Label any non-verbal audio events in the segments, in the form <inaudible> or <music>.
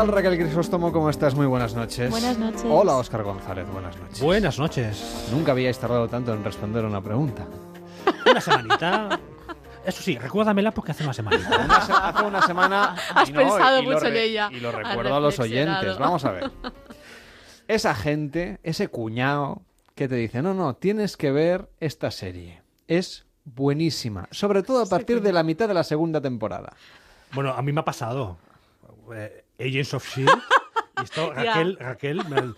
tal Raquel Crisóstomo? ¿Cómo estás? Muy buenas noches. Buenas noches. Hola Óscar González, buenas noches. Buenas noches. Nunca habíais tardado tanto en responder una pregunta. Una semanita. Eso sí, recuérdamela porque hace una semanita. Una se- hace una semana. <laughs> Has y no, pensado y mucho en ella. Y lo recuerdo a los oyentes. Vamos a ver. <laughs> Esa gente, ese cuñado que te dice: No, no, tienes que ver esta serie. Es buenísima. Sobre todo a partir de la mitad de la segunda temporada. Bueno, a mí me ha pasado. Eh, Agents of Shield. Y esto. <laughs> Raquel, Raquel, me-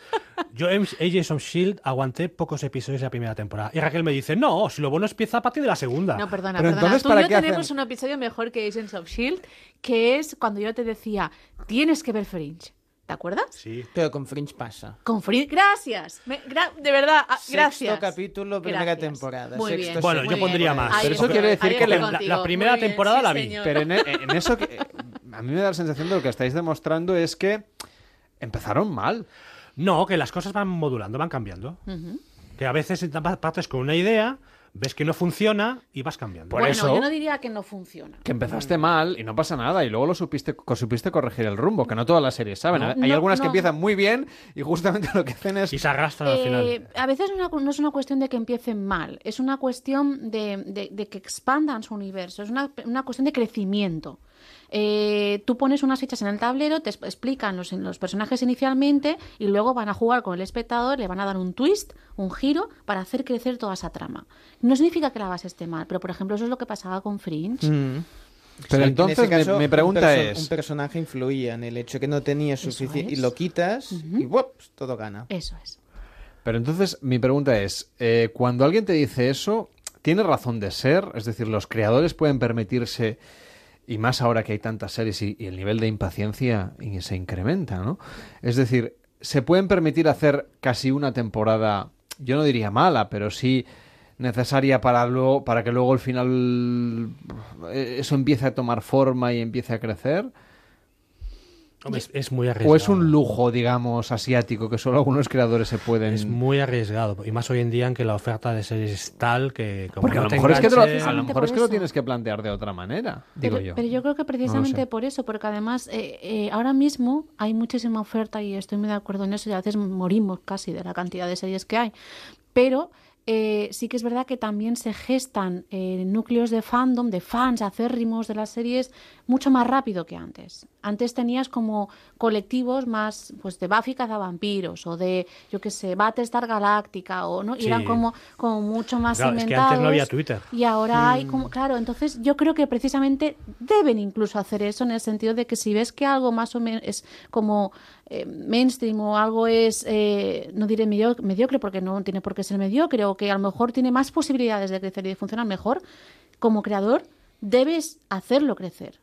yo en Agents of Shield aguanté pocos episodios de la primera temporada. Y Raquel me dice, no, si lo bueno empieza a partir de la segunda. No, perdona, Pero perdona. entonces, Tú ¿para y yo hacen- tenemos un episodio mejor que Agents of S.H.I.E.L.D., que es cuando yo te decía, tienes que ver Fringe. ¿Te acuerdas? Sí. Pero con Fringe pasa. Con Fringe. Gracias. Me- gra- de verdad, ah, gracias. Sexto capítulo, primera Gracias. temporada. Muy Sexto, bien. Bueno, séptimo, yo pondría por ahí. más. Pero eso quiere decir que la- la primera Muy bien, temporada sí, la vi, señor. Pero en, en eso que. A mí me da la sensación de lo que estáis demostrando es que empezaron mal. No, que las cosas van modulando, van cambiando. Que a veces partes con una idea, ves que no funciona y vas cambiando. Por bueno, eso- yo no diría que no funciona. Que empezaste mal y no pasa nada y luego lo supiste, co- supiste corregir el rumbo, que no todas las series saben. No, Hay no, algunas que empiezan muy bien y justamente lo que hacen es... Y se arrastran al Eh, final. a veces no es una- no es una cuestión de que empiecen mal, es una cuestión de, de- de que expandan su universo, es una, una cuestión de crecimiento. Eh, tú pones unas fichas en el tablero, te explican los, los personajes inicialmente y luego van a jugar con el espectador, le van a dar un twist, un giro para hacer crecer toda esa trama. No significa que la base esté mal, pero por ejemplo eso es lo que pasaba con Fringe. Mm. Pero Sí, entonces en ese caso, mi, mi un pregunta perso- es... Un personaje influía en el hecho que no tenía suficiente... es. Y lo quitas y ¡wups! todo gana. Eso es. Pero entonces mi pregunta es, eh, cuando alguien te dice eso, ¿tiene razón de ser? Es decir, los creadores pueden permitirse, y más ahora que hay tantas series y, el nivel de impaciencia y se incrementa, ¿no? Es decir, ¿se pueden permitir hacer casi una temporada, yo no diría mala, pero sí necesaria para luego, para que luego al final eh, eso empiece a tomar forma y empiece a crecer? Hombre, es, es muy arriesgado. ¿O es un lujo, digamos, asiático que solo algunos creadores se pueden... Es muy arriesgado. Y más hoy en día en que la oferta de series es tal que... Como Porque a lo mejor es que te lo- enganche- a lo mejor por es que lo eso. tienes que plantear de otra manera, digo pero, yo. pero yo creo que precisamente sé. por eso, porque además eh, eh, ahora mismo hay muchísima oferta y estoy muy de acuerdo en eso y a veces morimos casi de la cantidad de series que hay. Pero eh, sí que es verdad que también se gestan eh, núcleos de fandom, de fans acérrimos de las series mucho más rápido que antes. Antes tenías como colectivos más pues de Buffy cazavampiros o de, yo qué sé, Battlestar Galáctica o no y Sí. eran como, como mucho más Claro, es que inventados. antes no había Twitter. Y ahora hay como, claro, entonces yo creo que precisamente deben incluso hacer eso en el sentido de que si ves que algo más o menos es como eh, mainstream o algo es, eh, no diré medio- mediocre porque no tiene por qué ser mediocre o que a lo mejor tiene más posibilidades de crecer y de funcionar mejor, como creador debes hacerlo crecer.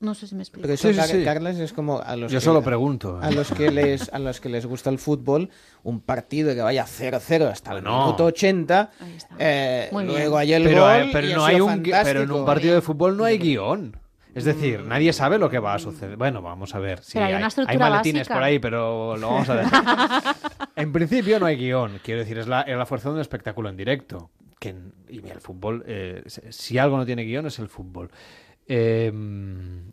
No sé si me explico. Pero eso, Sí, sí, Car- sí. Carlas, es como a los Yo que- solo pregunto. A los que les a los que les gusta el fútbol, un partido que vaya 0-0 hasta el minuto 80, Ahí está. eh, luego hay el pero, gol eh, pero y no ha hay un pero en un partido de fútbol no hay guion. Es decir, nadie sabe lo que va a suceder. Bueno, vamos a ver. Sí, Pero hay una estructura maletines básica. por ahí, pero lo vamos a dejar. <laughs> en principio no hay guion. Quiero decir, es la, es la fuerza de un espectáculo en directo. Que, y el fútbol, eh, si algo no tiene guion, es el fútbol. Eh,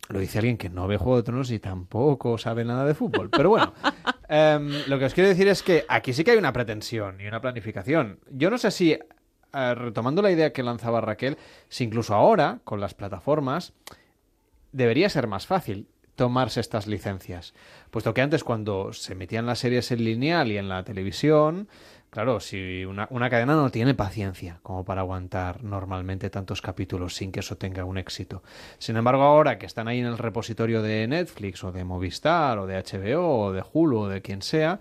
lo dice alguien que no ve Juego de Tronos y tampoco sabe nada de fútbol. Pero bueno, <laughs> em, lo que os quiero decir es que aquí sí que hay una pretensión y una planificación. Yo no sé si, eh, retomando la idea que lanzaba Raquel, si incluso ahora, con las plataformas, debería ser más fácil tomarse estas licencias. Puesto que antes cuando se metían las series en lineal y en la televisión, claro, si una, una cadena no tiene paciencia como para aguantar normalmente tantos capítulos sin que eso tenga un éxito. Sin embargo, ahora que están ahí en el repositorio de Netflix o de Movistar o de HBO o de Hulu o de quien sea,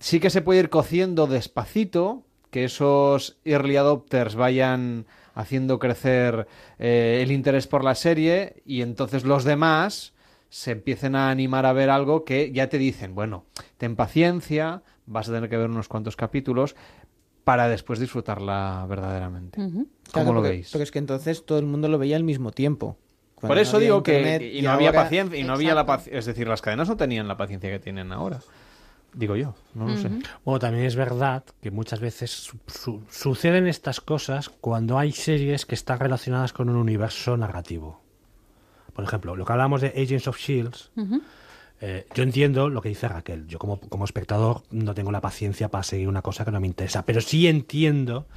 sí que se puede ir cociendo despacito, que esos early adopters vayan haciendo crecer eh, el interés por la serie y entonces los demás se empiecen a animar a ver algo que ya te dicen, bueno, ten paciencia, vas a tener que ver unos cuantos capítulos para después disfrutarla verdaderamente. Ujú. ¿Cómo Claro, lo porque- veis? Porque es que entonces todo el mundo lo veía al mismo tiempo. Por no eso digo internet que y no había ahora- paciencia y no había la paciencia, es decir, las cadenas no tenían la paciencia que tienen ahora. Digo yo, no lo sé. Bueno, también es verdad que muchas veces su- su- suceden estas cosas cuando hay series que están relacionadas con un universo narrativo. Por ejemplo, lo que hablamos de Agents of Shields, Eh, yo entiendo lo que dice Raquel. Yo como, como espectador no tengo la paciencia para seguir una cosa que no me interesa. Pero sí entiendo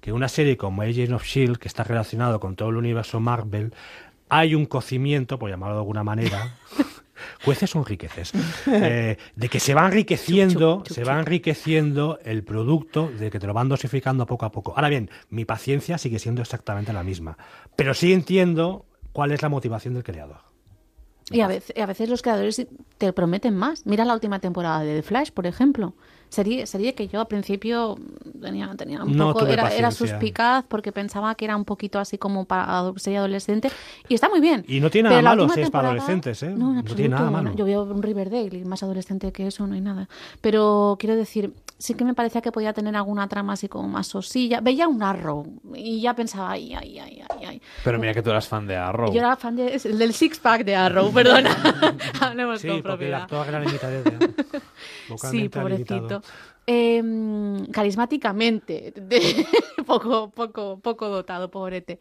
que una serie como Agents of Shield, que está relacionado con todo el universo Marvel, hay un cocimiento, por llamarlo de alguna manera, <laughs> jueces o enriqueces, eh, de que se va enriqueciendo, Chup, chup, se va enriqueciendo el producto, de que te lo van dosificando poco a poco. Ahora bien, mi paciencia sigue siendo exactamente la misma, pero sí entiendo cuál es la motivación del creador. Y a veces, los creadores te prometen más. Mira la última temporada de The Flash, por ejemplo. Sería, sería que yo al principio tenía, tenía un No poco, era, era suspicaz porque pensaba que era un poquito así como para serie adolescente. Y está muy bien. Y no tiene nada malo si es para adolescentes, ¿eh? No, en No tiene nada malo. Yo veo un Riverdale y más adolescente que eso no hay nada. Pero quiero decir, sí que me parecía que podía tener alguna trama así como más sosilla. Veía un Arrow y ya pensaba, ay, ay, ay, ay, ay. Pero mira que tú eras fan de Arrow. Yo era fan de- del Six Pack de Arrow, perdona. <laughs> <laughs> Hablemos Sí, con porque el propiedad. actor era <laughs> limitado. Sí, Vocalmente Em, carismáticamente, de- <laughs> poco, poco, poco dotado, pobrete.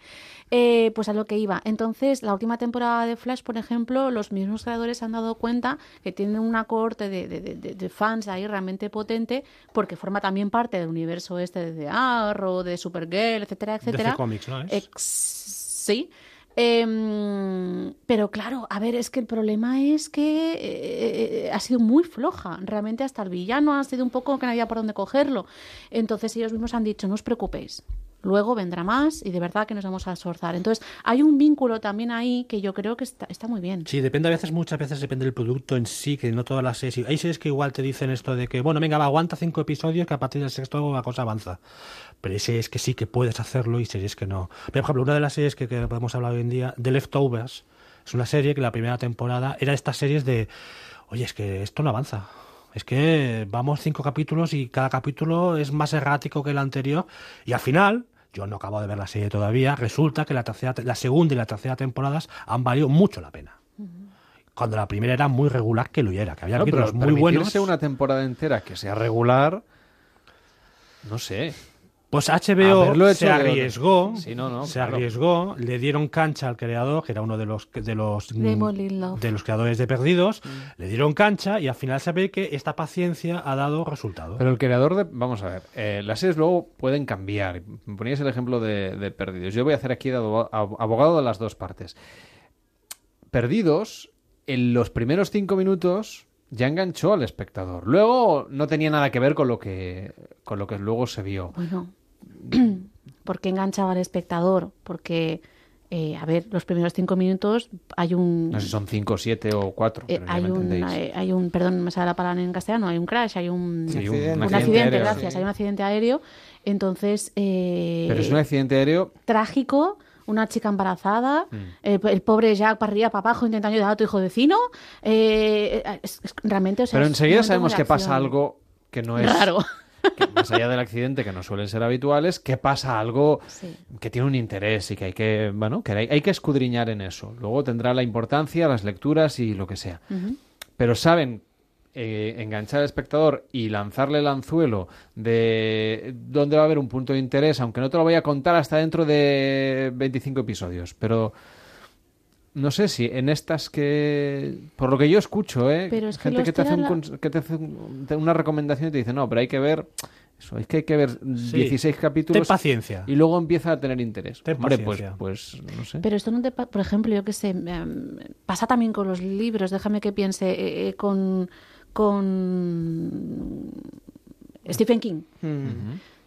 Eh, pues a lo que iba. Entonces, la última temporada de Flash, por ejemplo, los mismos creadores se han dado cuenta que tienen una corte de, de- de- de fans ahí realmente potente, porque forma también parte del universo este de Arrow, de Supergirl, etcétera, etcétera. DC Comics, ¿no es? Ex- sí. Em, pero claro, a ver, es que el problema es que eh, eh, ha sido muy floja. Realmente hasta el villano ha sido un poco que no había por dónde cogerlo. Entonces ellos mismos han dicho, no os preocupéis. Luego vendrá más y de verdad que nos vamos a esforzar. Entonces hay un vínculo también ahí que yo creo que está, muy bien. Sí, depende a veces, muchas veces depende del producto en sí, que no todas las series. Hay series que igual te dicen esto de que, bueno, venga, va, aguanta cinco episodios, que a partir del sexto la cosa avanza. Pero hay series que sí que puedes hacerlo y series que no. Por ejemplo, una de las series que, que podemos hablar hoy en día, The Leftovers, es una serie que la primera temporada era estas series de, oye, es que esto no avanza. Es que vamos cinco capítulos y cada capítulo es más errático que el anterior. Y al final, yo no acabo de ver la serie todavía, resulta que la, tercera, la segunda y la tercera temporadas han valido mucho la pena. Cuando la primera era muy regular que lo era, que había No, pero capítulos muy buenos. una temporada entera que sea regular, no sé. Pues HBO se arriesgó, Sí, no, no, se claro. arriesgó, le dieron cancha al creador, que era uno de los de los mm, de los creadores de Perdidos, Mm. le dieron cancha y al final se ve que esta paciencia ha dado resultado. Pero el creador de... Vamos a ver, eh, las series luego pueden cambiar. Me poníais el ejemplo de, de Perdidos. Yo voy a hacer aquí de abo- ab- abogado de las dos partes. Perdidos, en los primeros cinco minutos ya enganchó al espectador. Luego no tenía nada que ver con lo que, con lo que luego se vio. Bueno, <clears throat> ¿por qué enganchaba al espectador? Porque, eh, a ver, los primeros cinco minutos hay un... No sé si son cinco, siete o cuatro, eh, pero ya hay, me un, entendéis. eh, hay un, perdón, no me sale la palabra en castellano, hay un crash, hay un, Sí, un un accidente accidente, aéreo, gracias, sí. hay un accidente aéreo. Entonces, eh, Pero es un accidente aéreo trágico, una chica embarazada, Mm. el, el pobre Jack para arriba, para abajo, intentando ayudar a tu hijo vecino. eh, es- es- realmente, o sea, Pero enseguida sabemos que pasa algo que no es raro. que más allá del accidente que no suelen ser habituales, que pasa algo Sí. que tiene un interés y que hay que, bueno, que hay, hay que escudriñar en eso. Luego tendrá la importancia, las lecturas y lo que sea. Pero saben eh, enganchar al espectador y lanzarle el anzuelo de dónde va a haber un punto de interés, aunque no te lo voy a contar hasta dentro de 25 episodios, pero no sé si en estas que por lo que yo escucho, ¿eh? Pero es que gente que te hace, un que te hace te- una recomendación y te dice, "No, pero hay que ver eso, es que hay que ver 16 Ten capítulos paciencia. y luego empieza a tener interés." Ten Hombre, pues paciencia. pues no sé. Pero esto no te, por ejemplo, yo qué sé, em, pasa también con los libros, déjame que piense, eh, eh, con, con Stephen King.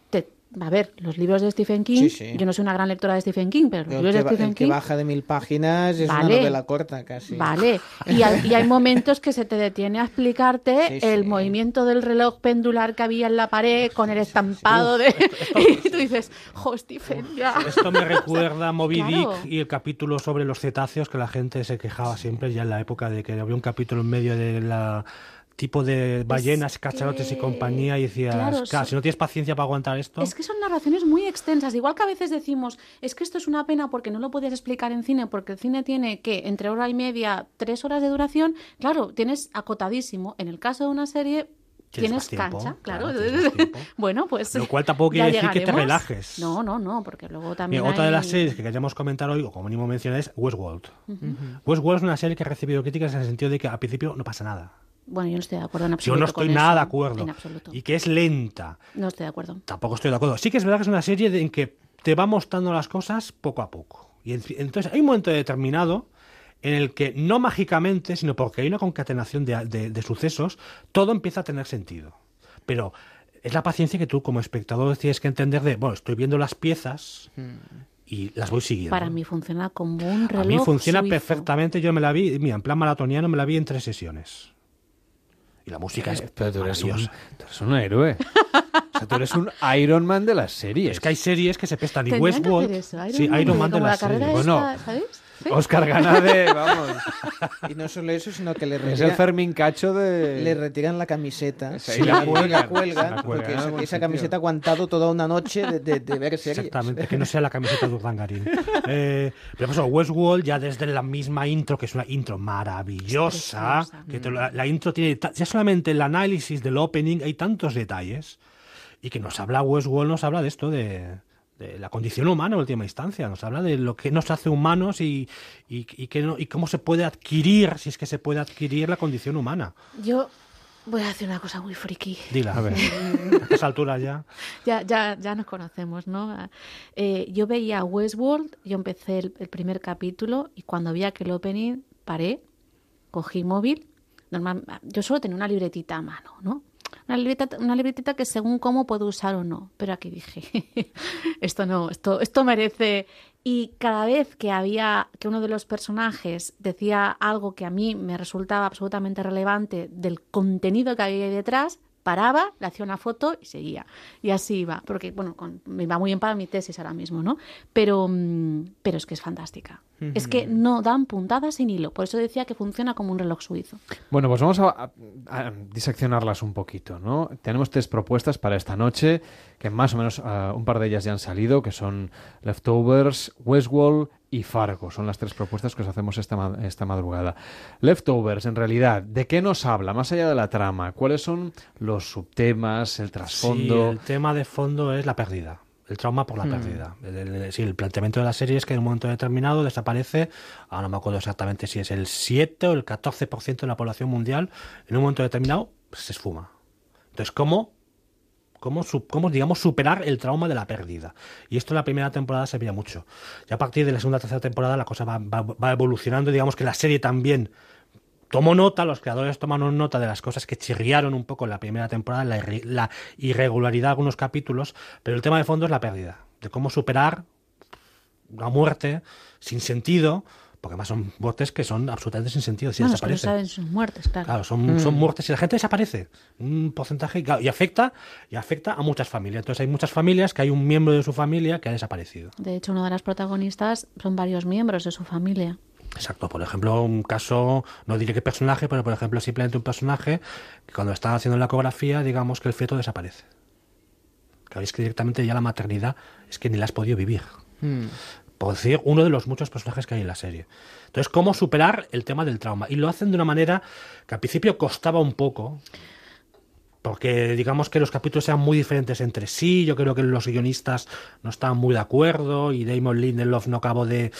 Te- a ver, los libros de Stephen King, Sí, sí. yo no soy una gran lectora de Stephen King, pero los El libros que, de Stephen el que King... baja de mil páginas es Vale. una novela corta casi. Vale, y hay, y hay momentos que se te detiene a explicarte Sí, el sí. movimiento del reloj pendular que había en la pared con el estampado de... <laughs> y tú dices, jo, Stephen, ya. Esto me recuerda a Moby Claro. Dick y el capítulo sobre los cetáceos que la gente se quejaba siempre ya en la época de que había un capítulo en medio de la tipo de ballenas, cachalotes y que- compañía y decías, claro, si no tienes paciencia para aguantar esto, Es que son narraciones muy extensas. Igual que a veces decimos, es que esto es una pena porque no lo puedes explicar en cine, porque el cine tiene que entre hora y media, tres horas de duración. Claro, tienes acotadísimo. En el caso de una serie, Tienes tiempo, cancha, claro. tienes <laughs> bueno, pues. Lo cual tampoco quiere decir que te relajes. No, no, no, porque luego también. Mira, otra de las series que queríamos comentar hoy, o como mínimo mencionar, es Westworld. Westworld es una serie que ha recibido críticas en el sentido de que al principio no pasa nada. Bueno, yo no estoy de acuerdo en Yo absoluto. no estoy con nada eso. de acuerdo. En absoluto. Y que es lenta. No estoy de acuerdo. Tampoco estoy de acuerdo. Sí que es verdad que es una serie en que te va mostrando las cosas poco a poco. Y en- entonces hay un momento determinado en el que no mágicamente, sino porque hay una concatenación de, de- de sucesos, todo empieza a tener sentido. Pero es la paciencia que tú como espectador tienes que entender de, bueno, estoy viendo las piezas y las voy siguiendo. Para mí funciona como un reloj. A mí funciona suizo. perfectamente. Yo me la vi, mira, en plan maratoniano me la vi en tres sesiones. Y la música es Pero tú eres, un, tú eres un héroe. <laughs> Sea, tú eres un Iron Man de las series. Es que hay series que se pestan y que Westworld. hacer eso, Iron sí, Man, Iron Man de la las carrera series. Bueno, esta, ¿sabes? Sí. Oscar Ganade, <laughs> vamos. Y no solo eso, sino que le Es el retiran, Fermín Cacho de... le retiran la camiseta Sí, y la la, cuelgan, la la cuelgan, cuelgan porque esa, esa camiseta ha aguantado toda una noche de, de- de ver series. Exactamente, que no <laughs> sea la camiseta de Urdangarín. Eh, pero eso, Westworld, ya desde la misma intro, que es una intro maravillosa, que te la, la intro tiene, ya solamente el análisis del opening, hay tantos detalles, y que nos habla Westworld, nos habla de esto, de, de la condición humana en última instancia, nos habla de lo que nos hace humanos y, y, y que no- y cómo se puede adquirir, si es que se puede adquirir la condición humana. Yo voy a decir una cosa muy friki. Dila, A ver. a estas alturas ya. <laughs> Ya, ya, ya nos conocemos, ¿no? Eh, yo veía Westworld, yo empecé el, el primer capítulo y cuando vi aquel opening paré, cogí móvil. Normal, yo solo tenía una libretita a mano, ¿no? Una libretita, una libretita que según cómo puedo usar o no. Pero aquí dije, <laughs> esto no, esto, esto merece. Y cada vez que había que uno de los personajes decía algo que a mí me resultaba absolutamente relevante del contenido que había ahí detrás, paraba, le hacía una foto y seguía. Y así iba, porque bueno, con- me va muy bien para mi tesis ahora mismo, ¿no? Pero, mm, pero es que es fantástica. Es que no dan puntadas sin hilo. Por eso decía que funciona como un reloj suizo. Bueno, pues vamos a, a- a diseccionarlas un poquito, ¿no? Tenemos tres propuestas para esta noche, que más o menos ah, un par de ellas ya han salido, que son Leftovers, Westworld y Fargo. Son las tres propuestas que os hacemos esta, ma- esta madrugada. Leftovers, en realidad, ¿de qué nos habla? Más allá de la trama, ¿cuáles son los subtemas, el Sí, trasfondo? el tema de fondo es la pérdida. El trauma por la pérdida. El, el- sí, el planteamiento de la serie es que en un momento determinado desaparece, ahora no me acuerdo exactamente si es el 7 o el 14% de la población mundial, en un momento determinado pues, se esfuma. Entonces, ¿cómo, cómo, digamos, superar el trauma de la pérdida? Y esto en la primera temporada se veía mucho. Ya a partir de la segunda o tercera temporada la cosa va, va- va evolucionando, digamos que la serie también tomó nota, los creadores tomaron nota de las cosas que chirriaron un poco en la primera temporada, la, irre- la irregularidad de algunos capítulos, pero el tema de fondo es la pérdida, de cómo superar una muerte sin sentido, porque además son muertes que son absolutamente sin sentido, si bueno, es que no desaparecen. saben sus muertes, claro. Claro, son, son muertes y la gente desaparece. Un porcentaje y afecta y afecta a muchas familias. Entonces hay muchas familias que hay un miembro de su familia que ha desaparecido. De hecho, una de las protagonistas son varios miembros de su familia. Exacto, por ejemplo, un caso, no diré qué personaje, pero por ejemplo, simplemente un personaje que cuando está haciendo la ecografía, digamos que el feto desaparece. Claro, es que directamente ya la maternidad es que ni la has podido vivir. Mm. Por decir, uno de los muchos personajes que hay en la serie. Entonces, ¿cómo superar el tema del trauma? Y lo hacen de una manera que al principio costaba un poco, porque digamos que los capítulos eran muy diferentes entre sí. Yo creo que los guionistas no estaban muy de acuerdo y Damon Lindelof no acabó de,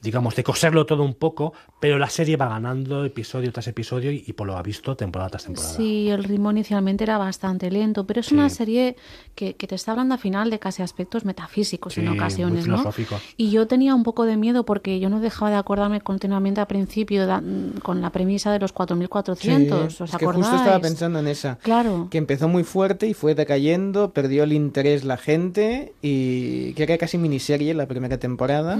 digamos, de coserlo todo un poco, pero la serie va ganando episodio tras episodio y, y por lo ha visto temporada tras temporada. Sí, el ritmo inicialmente era bastante lento, pero es una serie que, que te está hablando al final de casi aspectos metafísicos Sí, en muy ocasiones, ¿no? filosóficos. Y yo tenía un poco de miedo porque yo no dejaba de acordarme continuamente al principio da- con la premisa de los 4.400, Sí, ¿os es que justo estaba pensando en esa. Claro. Que empezó muy fuerte y fue decayendo, perdió el interés la gente y que era casi miniserie la primera temporada.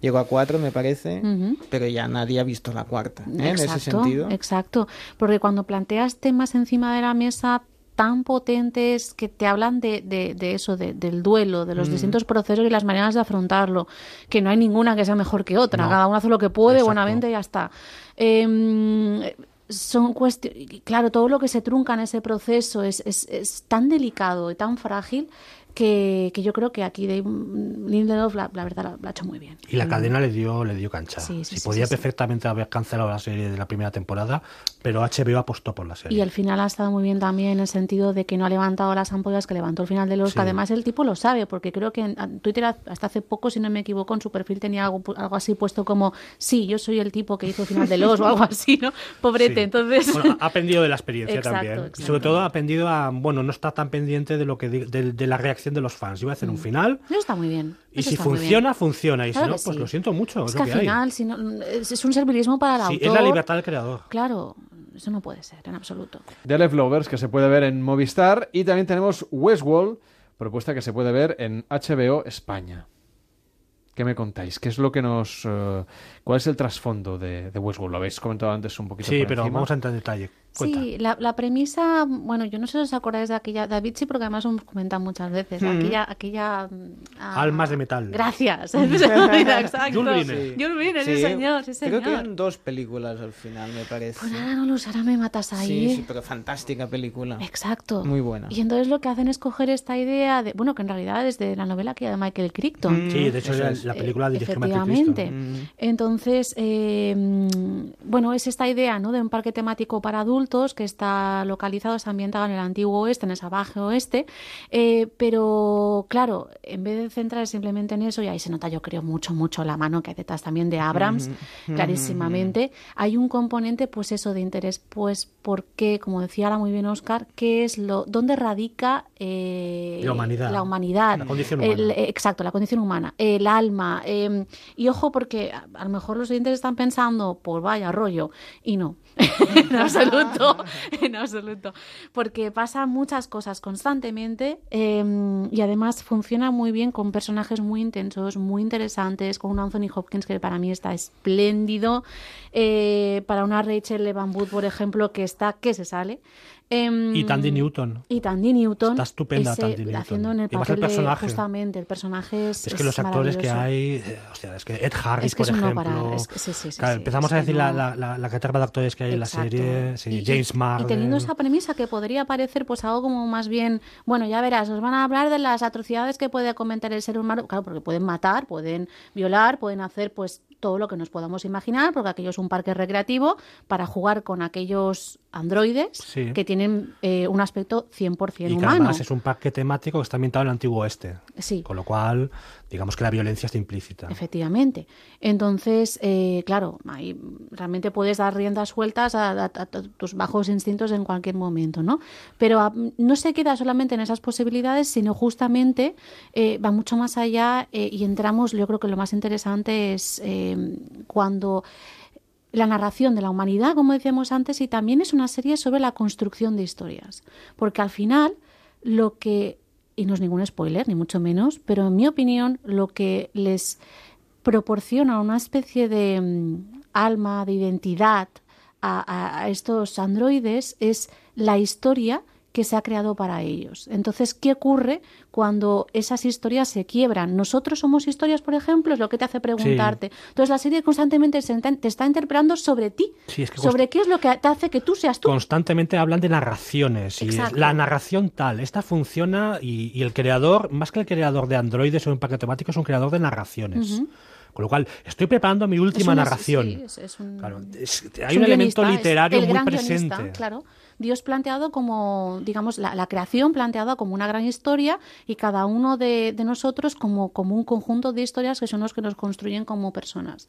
Llegó a cuatro, me parece, Ujú. pero ya nadie ha visto la cuarta. ¿eh? En ese Exacto, sentido. Exacto, porque cuando planteas temas encima de la mesa tan potentes que te hablan de, de, de eso, de- del duelo, de Mm. los distintos procesos y las maneras de afrontarlo, que no hay ninguna que sea mejor que otra, No. cada uno hace lo que puede, Exacto. buenamente y ya está. Em, son cuestiones, claro, todo lo que se trunca en ese proceso es, es, es tan delicado y tan frágil que, que yo creo que aquí de, Lindelof la, la verdad la, la ha hecho muy bien. Y la cadena le dio, le dio cancha. Sí, sí, Si sí, podía sí, perfectamente haber cancelado la serie de la primera temporada, pero HBO apostó por la serie. Y el final ha estado muy bien también en el sentido de que no ha levantado las ampollas que levantó el final de los que además el tipo lo sabe, porque creo que en Twitter hasta hace poco, si no me equivoco, en su perfil tenía algo, algo así puesto como sí, yo soy el tipo que hizo el final de los o algo <laughs> así, ¿no? Pobrete, entonces. Bueno, ha aprendido de la experiencia <laughs> Exacto, también. Exacto. sobre todo ha aprendido a, bueno, no está tan pendiente de lo que di- de, de la reacción de los fans. Iba a hacer un final Eso está muy bien. y eso si funciona, funciona. Y Claro si no, pues sí. lo siento mucho. Es, Es que al final si no, es, un servilismo para el Sí, autor. es la libertad del creador. Claro, eso no puede ser en absoluto. The Leftovers, que se puede ver en Movistar. Y también tenemos Westworld, propuesta que se puede ver en HBO España. ¿Qué me contáis? ¿Qué es lo que nos... eh, ¿Cuál es el trasfondo de, de Westworld? Lo habéis comentado antes un poquito Sí, por pero encima. vamos a entrar en detalle. Cuenta. Sí, la, la premisa, bueno, yo no sé si os acordáis de aquella, David sí, porque además hemos comentado muchas veces, aquella, aquella... mm, ah, Almas de metal. Gracias. <laughs> Exacto. Jules sí, señor, sí, Creo que señor. eran dos películas al final, me parece. Pues ahora no lo sé, ahora me matas ahí. Sí, sí, pero fantástica película. Exacto. Muy buena. Y entonces lo que hacen es coger esta idea de, bueno, que en realidad es de la novela que de Michael Crichton. Sí, de hecho la, es. la película dirigió Michael efectivamente. Crichton. Entonces, eh, mm, bueno, es esta idea ¿no? de un parque temático para adultos que está localizado, está ambientado en el antiguo oeste, en el salvaje oeste, eh, pero claro, en vez de centrar simplemente en eso, y ahí se nota yo creo mucho, mucho la mano que hay detrás también de Abrams, clarísimamente, hay un componente, pues eso, de interés, pues porque, como decía ahora muy bien Oscar, ¿qué es lo, dónde radica eh, La humanidad. la humanidad? La condición humana. exacto, la condición humana, el alma. eh, y ojo, porque a, a lo mejor los oyentes están pensando, pues vaya rollo, y no, <laughs> en absoluto, <laughs> en absoluto. Porque pasan muchas cosas constantemente eh, y además funciona muy bien con personajes muy intensos, muy interesantes, con un Anthony Hopkins que para mí está espléndido, eh, para una Rachel Evan Wood, por ejemplo, que está, que se sale. Em, Y Tandy Newton. y Tandy Newton. Está estupenda ese- Tandy Newton. Haciendo en el papel de, justamente, el personaje es Es que los actores que hay, eh, o sea, es que Ed Harris, Es que por ejemplo. parar, es que sí, sí, sí, Claro, empezamos a decir no- la, la, la, caterva de actores que hay en la serie. Y- James Marden. Y teniendo esa premisa que podría parecer pues algo como más bien, bueno, ya verás, nos van a hablar de las atrocidades que puede cometer el ser humano, claro, porque pueden matar, pueden violar, pueden hacer pues todo lo que nos podamos imaginar, porque aquello es un parque recreativo para jugar con aquellos androides Sí. que tienen eh, un aspecto 100% y que humano. además es un parque temático que está ambientado en el antiguo oeste. Sí. Con lo cual, digamos que la violencia está implícita. Efectivamente. Entonces, eh, claro, ahí realmente puedes dar riendas sueltas a, a- a tus bajos instintos en cualquier momento, ¿no? Pero ah, no se queda solamente en esas posibilidades, sino justamente eh, va mucho más allá eh, y entramos, yo creo que lo más interesante es eh, cuando la narración de la humanidad, como decíamos antes, y también es una serie sobre la construcción de historias. Porque al final, lo que, y no es ningún spoiler, ni mucho menos, pero en mi opinión, lo que les proporciona una especie de mm, alma, de identidad a, a- a estos androides es la historia que se ha creado para ellos. Entonces, ¿qué ocurre cuando esas historias se quiebran? Nosotros somos historias, por ejemplo, es lo que te hace preguntarte. Entonces, la serie constantemente te está interpelando sobre ti, Sí, es que sobre qué es lo que te hace que tú seas tú. Constantemente hablan de narraciones. Y Exacto. la narración tal, esta funciona y, y el creador, más que el creador de androides o un parque temático, es un creador de narraciones. Con lo cual, estoy preparando mi última Es una- narración. sí, es- es un- Claro, hay un, elemento literario muy presente. claro. Dios planteado como, digamos, la, la creación planteada como una gran historia y cada uno de, de nosotros como, como un conjunto de historias que son los que nos construyen como personas.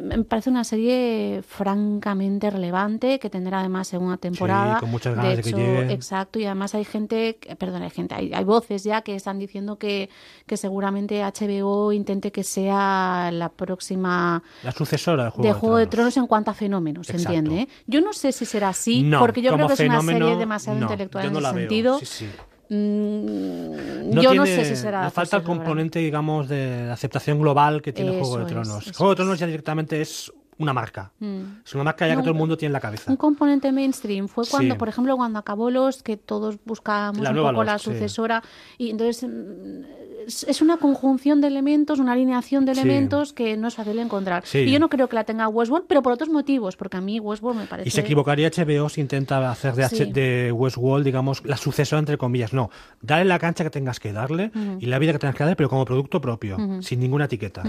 Me parece una serie francamente relevante que tendrá además segunda temporada. con muchas ganas de que hecho, llegue. Exacto, y además hay gente, que- perdón, hay gente, hay, hay voces ya que están diciendo que, que seguramente HBO intente que sea la próxima La sucesora de Juego, de Juego de Tronos. Tronos en cuanto a fenómenos, ¿se entiende? Yo no sé si será así, No, porque yo creo como que es una serie demasiado no, intelectual yo en no ese sentido. Sí, sí. Mm, No yo no sé si será. Falta el componente, digamos, de aceptación global que tiene Juego de Eso es, Tronos. eso Juego de es. Tronos ya directamente es una marca. Mm. Es una marca ya No, que todo el un- mundo tiene en la cabeza. Un componente mainstream fue cuando, Sí. por ejemplo, cuando acabó los que todos buscábamos La un poco la Lost, sí. sucesora y entonces mm, es una conjunción de elementos, una alineación de Sí. elementos que no es fácil encontrar. Sí. Y yo no creo que la tenga Westworld, pero por otros motivos, porque a mí Westworld me parece Y se equivocaría HBO si intenta hacer de, H- Sí. de Westworld, digamos, la sucesora entre comillas. No, dale la cancha que tengas que darle y la vida que tengas que darle, pero como producto propio, sin ninguna etiqueta.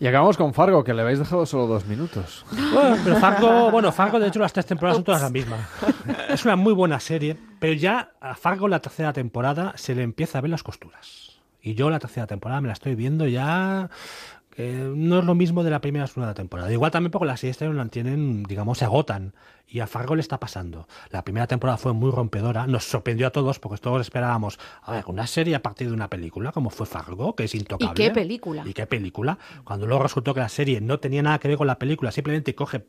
Y acabamos con Fargo, que le habéis dejado solo dos minutos. Bueno, pero Fargo, bueno, Fargo de hecho las tres temporadas son todas las mismas. Es una muy buena serie, pero ya a Fargo la tercera temporada se le empieza a ver las costuras. Y yo la tercera temporada me la estoy viendo ya que no es lo mismo de la primera y segunda temporada. Igual también porque las series tienen, digamos, se agotan. Y a Fargo le está pasando. La primera temporada fue muy rompedora, nos sorprendió a todos porque todos esperábamos, a ver, una serie a partir de una película como fue Fargo, que es intocable. qué película? Y qué película. Cuando luego resultó que la serie no tenía nada que ver con la película, simplemente coge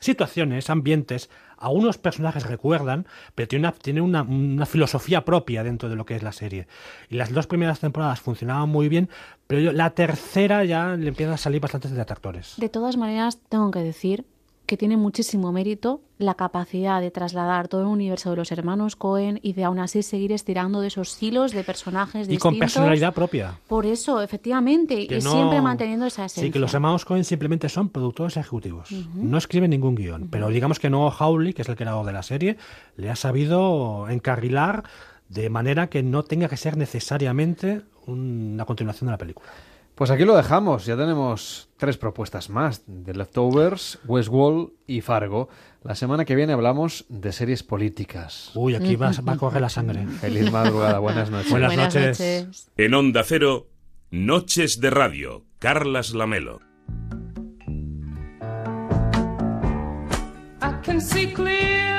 situaciones, ambientes, a unos personajes recuerdan, pero tiene, una, tiene una, una filosofía propia dentro de lo que es la serie. Y las dos primeras temporadas funcionaban muy bien, pero yo- la tercera ya le empiezan a salir bastantes detractores. De todas maneras, tengo que decir que tiene muchísimo mérito la capacidad de trasladar todo el universo de los hermanos Cohen y de aún así seguir estirando de esos hilos de personajes Y con distintos. personalidad propia. Por eso, efectivamente, Que y no- siempre manteniendo esa esencia. Sí, que los hermanos Cohen simplemente son productores ejecutivos. No escriben ningún guion. Pero digamos que Noah Hawley, que es el creador de la serie, le ha sabido encarrilar de manera que no tenga que ser necesariamente una continuación de la película. Pues aquí lo dejamos. Ya tenemos tres propuestas más: The Leftovers, Westworld y Fargo. La semana que viene hablamos de series políticas. Uy, aquí va, va a correr la sangre. Feliz madrugada, buenas noches. Buenas Buenas noches. noches. En Onda Cero, Noches de Radio, Carlas Lamelo. I can see clearly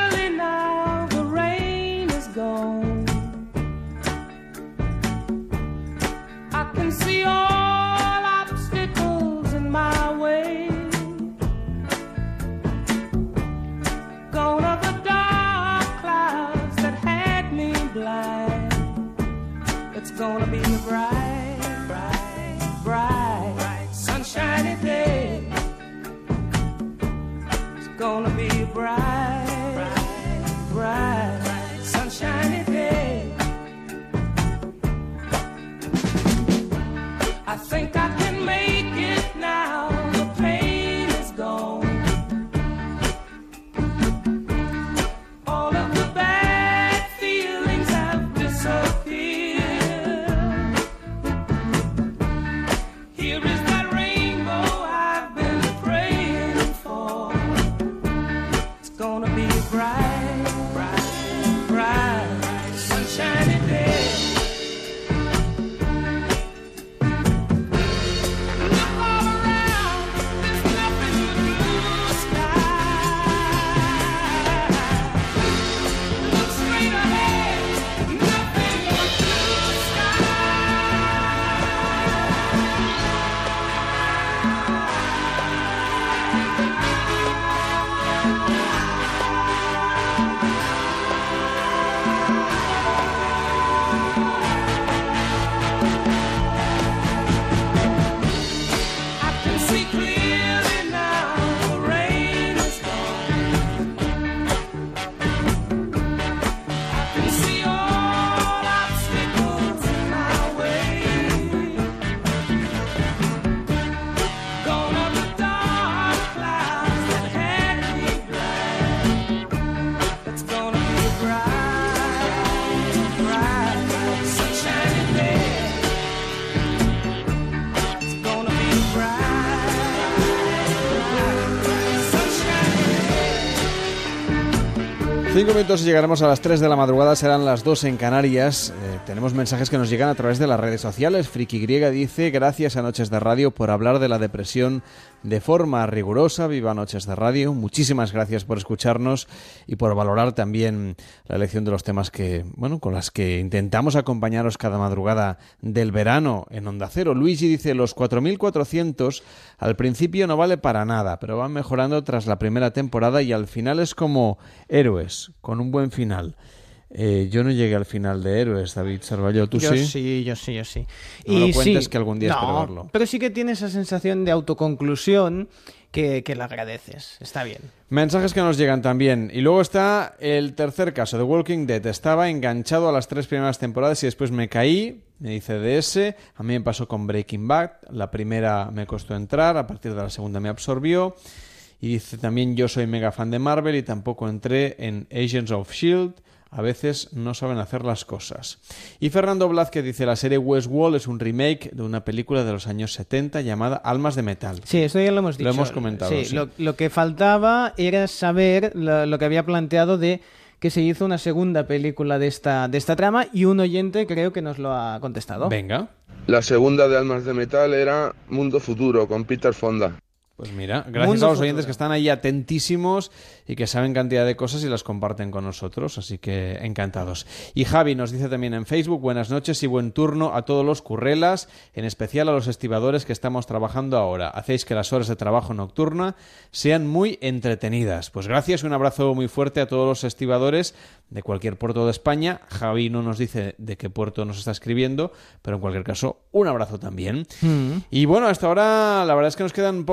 Cinco minutos llegaremos a las 3 de la madrugada, serán las 2 en Canarias. Eh, tenemos mensajes que nos llegan a través de las redes sociales. Friki Griega dice, gracias a Noches de Radio por hablar de la depresión de forma rigurosa. Viva Noches de Radio. Muchísimas gracias por escucharnos y por valorar también la elección de los temas que, bueno, con las que intentamos acompañaros cada madrugada del verano en Onda Cero. Luigi dice, los 4.400 al principio no vale para nada, pero van mejorando tras la primera temporada y al final es como héroes, con un buen final. Eh, yo no llegué al final de Héroes, David Sarvallo, ¿tú yo sí? sí, yo sí, yo sí. No me lo cuentes sí, que algún día no, verlo. Pero sí que tiene esa sensación de autoconclusión que, que la agradeces. Está bien. Mensajes que nos llegan también. Y luego está el tercer caso, The Walking Dead. Estaba enganchado a las tres primeras temporadas y después me caí, me dice DS. A mí me pasó con Breaking Bad. La primera me costó entrar, a partir de la segunda me absorbió. Y dice también yo soy mega fan de Marvel y tampoco entré en Agents of Shield. A veces no saben hacer las cosas. Y Fernando Blázquez dice la serie Westworld es un remake de una película de los años 70 llamada Almas de Metal. Sí, esto ya lo hemos dicho. Lo hemos comentado, Sí, sí. Lo, lo que faltaba era saber lo, lo que había planteado de que se hizo una segunda película de esta, de esta trama y un oyente creo que nos lo ha contestado. Venga. La segunda de Almas de Metal era Mundo Futuro con Peter Fonda. Pues mira, gracias Mundo a los futuro. oyentes que están ahí atentísimos y que saben cantidad de cosas y las comparten con nosotros, así que encantados. Y Javi nos dice también en Facebook, buenas noches y buen turno a todos los currelas, en especial a los estibadores que estamos trabajando ahora. Hacéis que las horas de trabajo nocturna sean muy entretenidas. Pues gracias y un abrazo muy fuerte a todos los estibadores de cualquier puerto de España. Javi no nos dice de qué puerto nos está escribiendo, pero en cualquier caso, un abrazo también. Mm. Y bueno, hasta ahora la verdad es que nos quedan